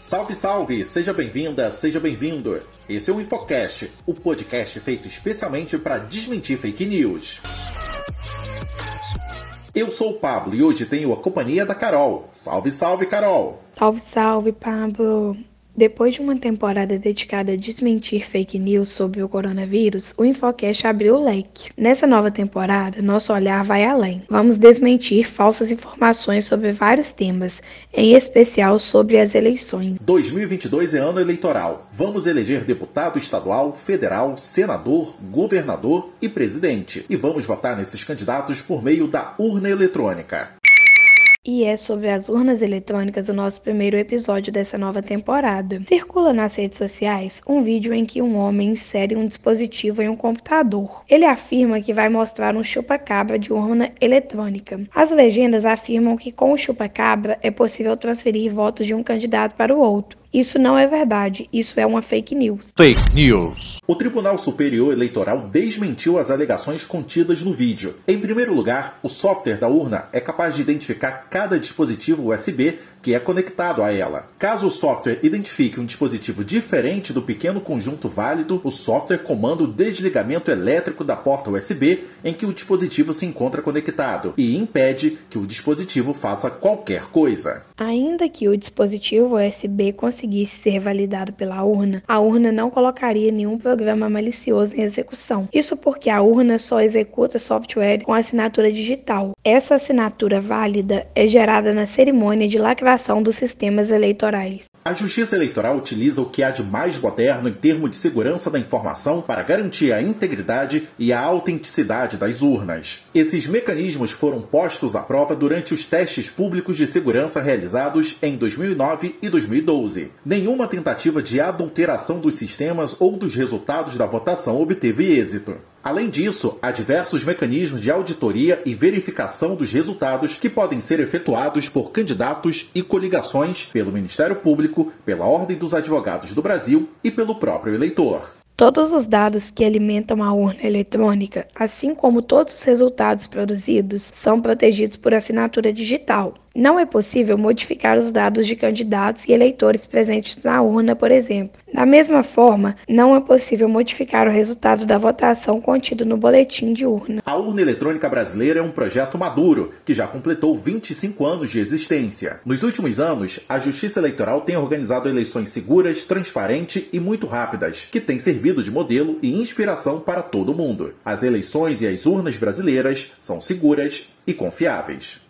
Salve, salve! Seja bem-vinda, seja bem-vindo. Esse é o Infocast, o podcast feito especialmente para desmentir fake news. Eu sou o Pablo e hoje tenho a companhia da Carol. Salve, salve, Carol! Salve, salve, Pablo! Depois de uma temporada dedicada a desmentir fake news sobre o coronavírus, o Infocast abriu o leque. Nessa nova temporada, nosso olhar vai além. Vamos desmentir falsas informações sobre vários temas, em especial sobre as eleições. 2022 é ano eleitoral. Vamos eleger deputado estadual, federal, senador, governador e presidente. E vamos votar nesses candidatos por meio da urna eletrônica. E é sobre as urnas eletrônicas o nosso primeiro episódio dessa nova temporada. Circula nas redes sociais um vídeo em que um homem insere um dispositivo em um computador. Ele afirma que vai mostrar um chupa-cabra de urna eletrônica. As legendas afirmam que com o chupa-cabra é possível transferir votos de um candidato para o outro. Isso não é verdade, isso é uma fake news. Fake news. O Tribunal Superior Eleitoral desmentiu as alegações contidas no vídeo. Em primeiro lugar, o software da urna é capaz de identificar cada dispositivo USB que é conectado a ela. Caso o software identifique um dispositivo diferente do pequeno conjunto válido, o software comanda o desligamento elétrico da porta USB em que o dispositivo se encontra conectado e impede que o dispositivo faça qualquer coisa. Ainda que o dispositivo USB conseguisse ser validado pela urna, a urna não colocaria nenhum programa malicioso em execução. Isso porque a urna só executa software com assinatura digital. Essa assinatura válida é gerada na cerimônia de lacração dos sistemas eleitorais. A Justiça Eleitoral utiliza o que há de mais moderno em termos de segurança da informação para garantir a integridade e a autenticidade das urnas. Esses mecanismos foram postos à prova durante os testes públicos de segurança realizados em 2009 e 2012. Nenhuma tentativa de adulteração dos sistemas ou dos resultados da votação obteve êxito. Além disso, há diversos mecanismos de auditoria e verificação dos resultados que podem ser efetuados por candidatos e coligações pelo Ministério Público, pela Ordem dos Advogados do Brasil e pelo próprio eleitor. Todos os dados que alimentam a urna eletrônica, assim como todos os resultados produzidos, são protegidos por assinatura digital. Não é possível modificar os dados de candidatos e eleitores presentes na urna, por exemplo. Da mesma forma, não é possível modificar o resultado da votação contido no boletim de urna. A urna eletrônica brasileira é um projeto maduro, que já completou 25 anos de existência. Nos últimos anos, a Justiça Eleitoral tem organizado eleições seguras, transparentes e muito rápidas, que têm servido de modelo e inspiração para todo mundo. As eleições e as urnas brasileiras são seguras e confiáveis.